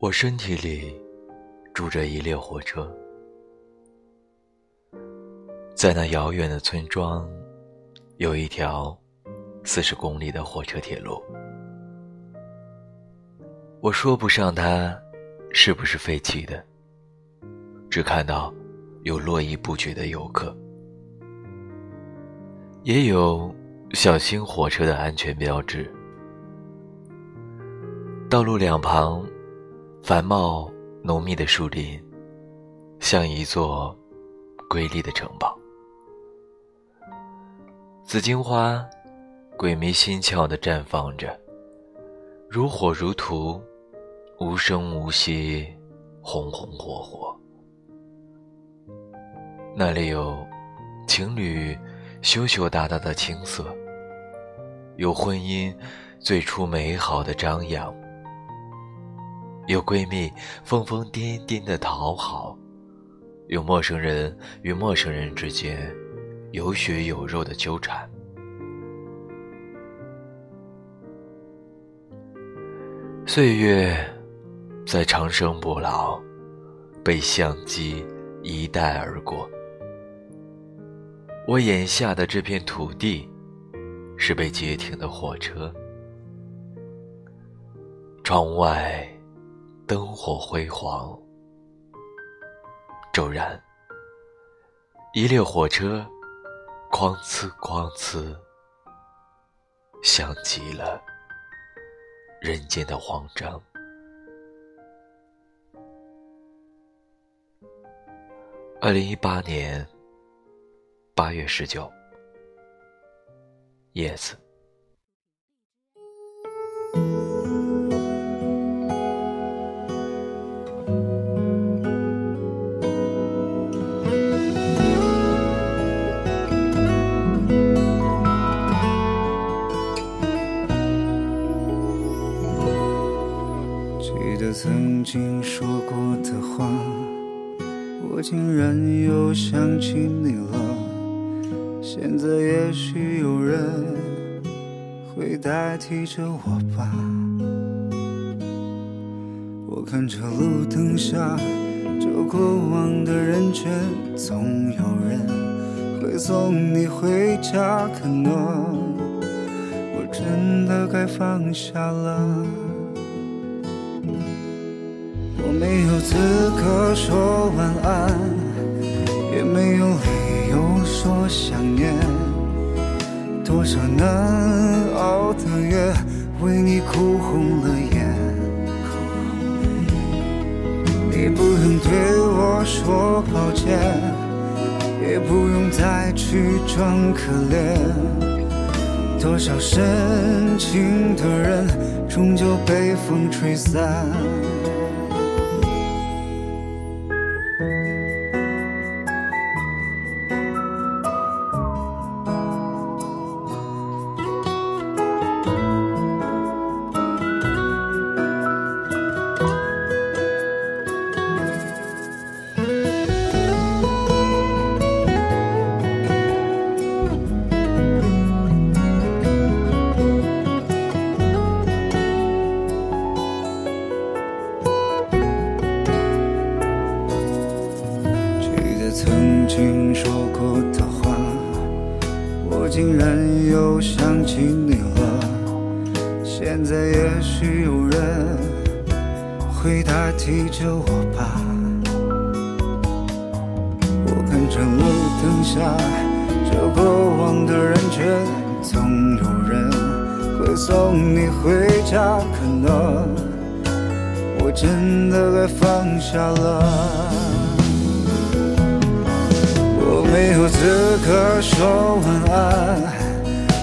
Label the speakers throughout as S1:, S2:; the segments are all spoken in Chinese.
S1: 我身体里住着一列火车，在那遥远的村庄，有一条四十公里的火车铁路。我说不上它是不是废弃的，只看到有络绎不绝的游客，也有小心火车的安全标志，道路两旁。繁茂浓密的树林，像一座瑰丽的城堡。紫荆花鬼迷心窍地绽放着，如火如荼，无声无息，红红火火。那里有情侣羞羞答答的青涩，有婚姻最初美好的张扬。有闺蜜疯疯癫癫的讨好，有陌生人与陌生人之间有血有肉的纠缠。岁月在长生不老，被相机一带而过。我眼下的这片土地，是被截停的火车。窗外。灯火辉煌，骤然，一列火车哐哧哐哧，响极了人间的慌张。二零一八年八月十九，叶子。
S2: 我竟然又想起你了。现在也许有人会代替着我吧。我看着路灯下这过往的人群，总有人会送你回家。可能我真的该放下了。我没有资格说晚安，也没有理由说想念。多少难熬的夜，为你哭红了眼。你不用对我说抱歉，也不用再去装可怜。多少深情的人，终究被风吹散。竟然又想起你了，现在也许有人会代替着我吧。我看着路灯下这过往的人群，总有人会送你回家。可能我真的该放下了。没有资格说晚安，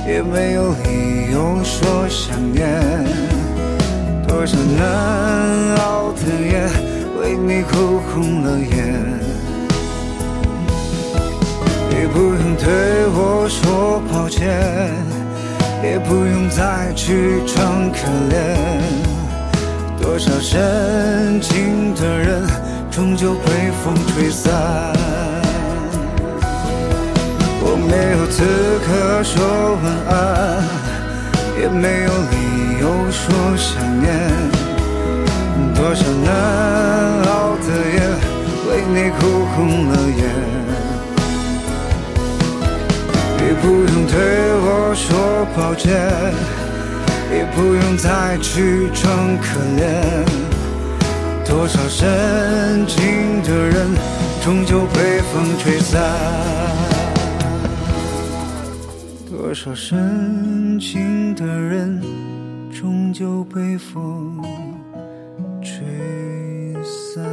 S2: 也没有理由说想念。多少难熬的夜，为你哭红了眼。你不用对我说抱歉，也不用再去装可怜。多少深情的人，终究被风吹散。此刻说晚安，也没有理由说想念。多少难熬的夜，为你哭红了眼。你不用对我说抱歉，也不用再去装可怜。多少深情的人，终究被风吹散。说深情的人终究被风吹散